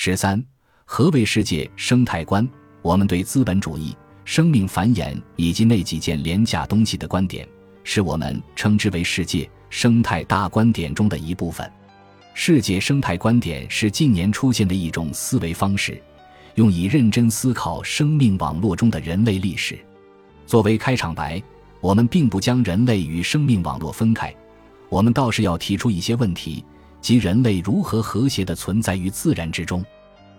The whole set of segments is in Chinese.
十三，何为世界生态观？我们对资本主义、生命繁衍以及那几件廉价东西的观点，是我们称之为世界生态大观点中的一部分。世界生态观点是近年出现的一种思维方式，用以认真思考生命网络中的人类历史。作为开场白，我们并不将人类与生命网络分开，我们倒是要提出一些问题，即人类如何和谐地存在于自然之中。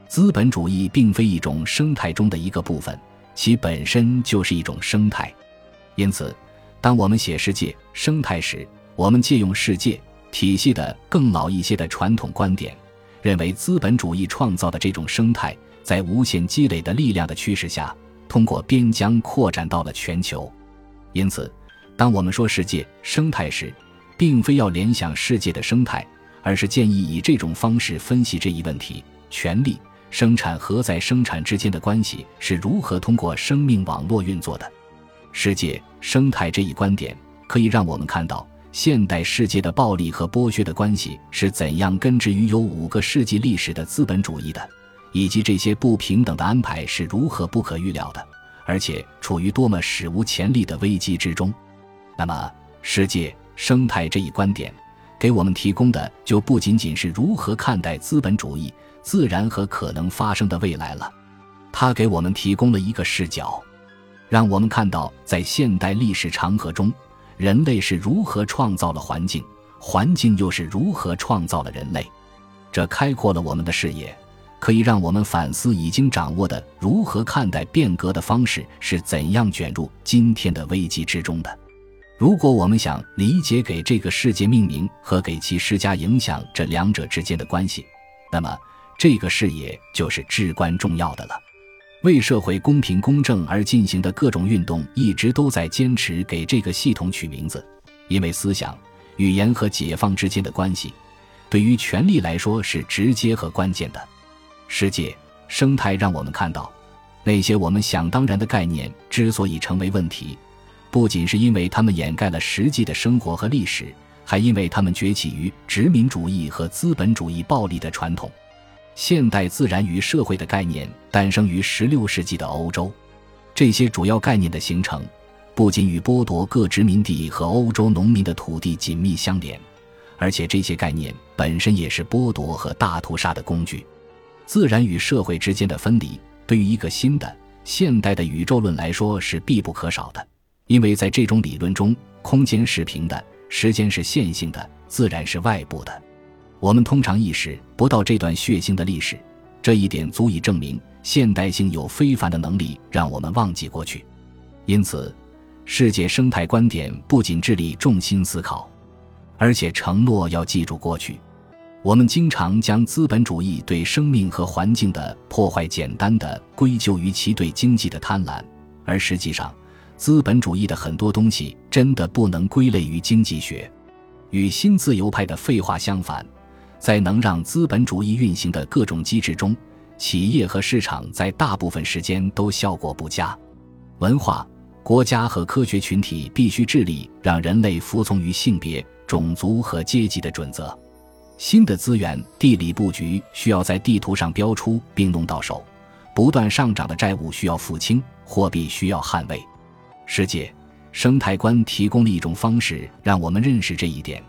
资本主义并非一种生态中的一个部分，其本身就是一种生态。因此，当我们写世界生态时，我们借用世界。体系的更老一些的传统观点，认为资本主义创造的这种生态，在无限积累的力量的驱使下，通过边疆扩展到了全球。因此，当我们说世界生态时，并非要联想世界的生态，而是建议以这种方式分析这一问题：权力、生产和在生产之间的关系是如何通过生命网络运作的。世界生态这一观点，可以让我们看到。现代世界的暴力和剥削的关系是怎样根植于有五个世纪历史的资本主义的，以及这些不平等的安排是如何不可预料的，而且处于多么史无前例的危机之中？那么，世界生态这一观点给我们提供的就不仅仅是如何看待资本主义、自然和可能发生的未来了，它给我们提供了一个视角，让我们看到在现代历史长河中。人类是如何创造了环境，环境又是如何创造了人类？这开阔了我们的视野，可以让我们反思已经掌握的如何看待变革的方式是怎样卷入今天的危机之中的。如果我们想理解给这个世界命名和给其施加影响这两者之间的关系，那么这个视野就是至关重要的了。为社会公平公正而进行的各种运动，一直都在坚持给这个系统取名字，因为思想、语言和解放之间的关系，对于权力来说是直接和关键的。世界生态让我们看到，那些我们想当然的概念之所以成为问题，不仅是因为他们掩盖了实际的生活和历史，还因为他们崛起于殖民主义和资本主义暴力的传统。现代自然与社会的概念诞生于16世纪的欧洲，这些主要概念的形成，不仅与剥夺各殖民地和欧洲农民的土地紧密相连，而且这些概念本身也是剥夺和大屠杀的工具。自然与社会之间的分离，对于一个新的现代的宇宙论来说是必不可少的，因为在这种理论中，空间是平的，时间是线性的，自然是外部的。我们通常意识不到这段血腥的历史，这一点足以证明现代性有非凡的能力让我们忘记过去。因此，世界生态观点不仅致力重心思考，而且承诺要记住过去。我们经常将资本主义对生命和环境的破坏简单的归咎于其对经济的贪婪，而实际上，资本主义的很多东西真的不能归类于经济学。与新自由派的废话相反。在能让资本主义运行的各种机制中，企业和市场在大部分时间都效果不佳。文化、国家和科学群体必须致力让人类服从于性别、种族和阶级的准则。新的资源地理布局需要在地图上标出并弄到手。不断上涨的债务需要付清，货币需要捍卫。世界生态观提供了一种方式，让我们认识这一点。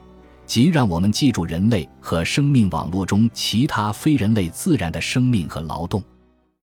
即让我们记住人类和生命网络中其他非人类自然的生命和劳动。